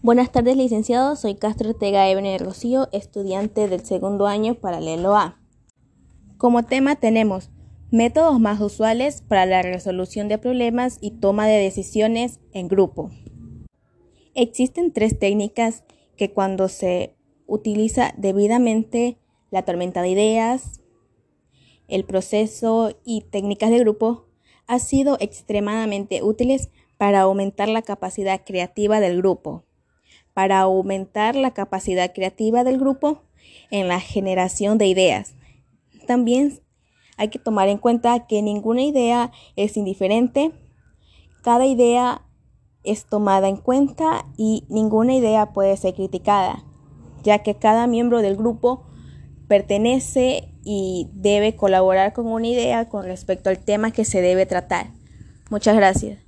Buenas tardes, licenciado. Soy Castro Ortega Ebene Rocío, estudiante del segundo año paralelo A. Como tema tenemos métodos más usuales para la resolución de problemas y toma de decisiones en grupo. Existen tres técnicas que cuando se utiliza debidamente la tormenta de ideas, el proceso y técnicas de grupo, ha sido extremadamente útiles para aumentar la capacidad creativa del grupo para aumentar la capacidad creativa del grupo en la generación de ideas. También hay que tomar en cuenta que ninguna idea es indiferente, cada idea es tomada en cuenta y ninguna idea puede ser criticada, ya que cada miembro del grupo pertenece y debe colaborar con una idea con respecto al tema que se debe tratar. Muchas gracias.